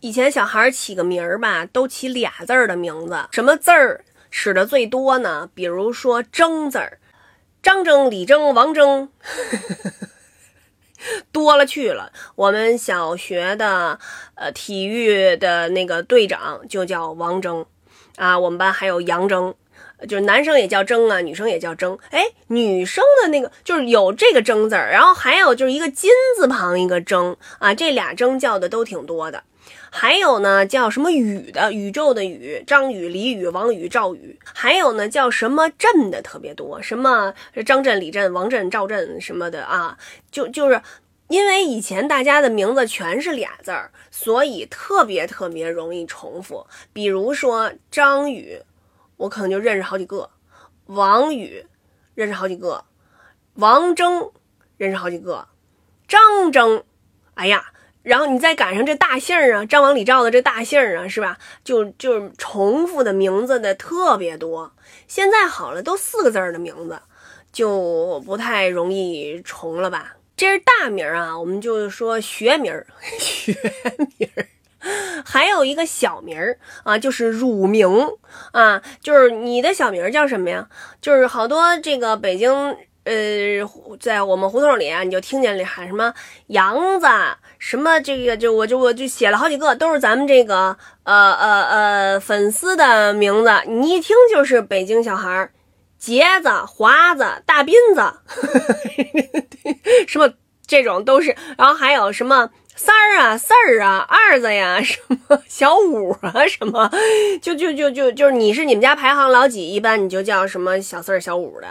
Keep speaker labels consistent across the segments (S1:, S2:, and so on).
S1: 以前小孩起个名儿吧，都起俩字儿的名字，什么字儿使的最多呢？比如说“争”字儿，张争、李争、王争，多了去了。我们小学的呃体育的那个队长就叫王争，啊，我们班还有杨争。就是男生也叫争啊，女生也叫争。哎，女生的那个就是有这个争字儿，然后还有就是一个金字旁一个争啊，这俩争叫的都挺多的。还有呢，叫什么宇的，宇宙的宇，张宇、李宇、王宇、赵宇。还有呢，叫什么镇的特别多，什么张震、李震、王震、赵震什么的啊，就就是因为以前大家的名字全是俩字儿，所以特别特别容易重复。比如说张宇。我可能就认识好几个，王宇认识好几个，王征认识好几个，张征，哎呀，然后你再赶上这大姓儿啊，张王李赵的这大姓儿啊，是吧？就就重复的名字的特别多。现在好了，都四个字儿的名字，就不太容易重了吧？这是大名啊，我们就说学名儿，学名儿。还有一个小名儿啊，就是乳名啊，就是你的小名叫什么呀？就是好多这个北京呃，在我们胡同里啊，你就听见里喊什么杨子，什么这个就我就我就写了好几个，都是咱们这个呃呃呃粉丝的名字，你一听就是北京小孩儿，杰子、华子、大斌子，什么这种都是，然后还有什么。三儿啊，四儿啊，二子呀，什么小五啊，什么，就就就就就是你是你们家排行老几，一般你就叫什么小四儿、小五的。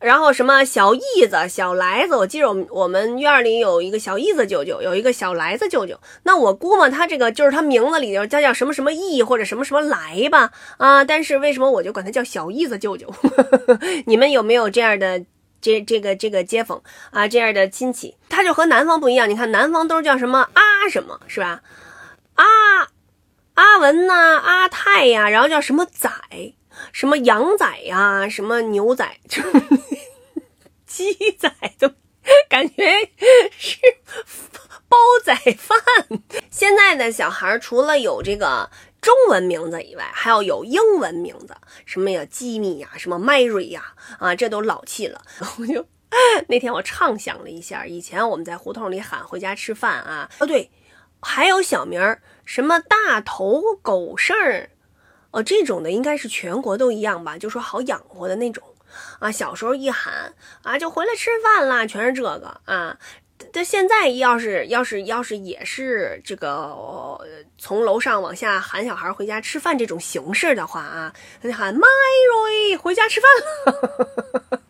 S1: 然后什么小义子、小来子，我记得我们我们院里有一个小义子舅舅，有一个小来子舅舅。那我估摸他这个就是他名字里头叫叫什么什么义或者什么什么来吧啊，但是为什么我就管他叫小义子舅舅？你们有没有这样的？这这个这个街坊啊，这样的亲戚，他就和南方不一样。你看南方都是叫什么阿什么，是吧？阿阿文呐，阿泰呀，然后叫什么仔，什么羊仔呀，什么牛仔，就 鸡仔都感觉是煲仔饭。现在的小孩除了有这个。中文名字以外，还要有英文名字，什么呀，吉米呀，什么 Mary 呀，啊，这都老气了。我就那天我畅想了一下，以前我们在胡同里喊回家吃饭啊，哦对，还有小名儿，什么大头狗剩儿，哦，这种的应该是全国都一样吧，就说好养活的那种啊。小时候一喊啊，就回来吃饭啦，全是这个啊。但现在要是要是要是也是这个从楼上往下喊小孩回家吃饭这种形式的话啊，那喊 Mary 回家吃饭了。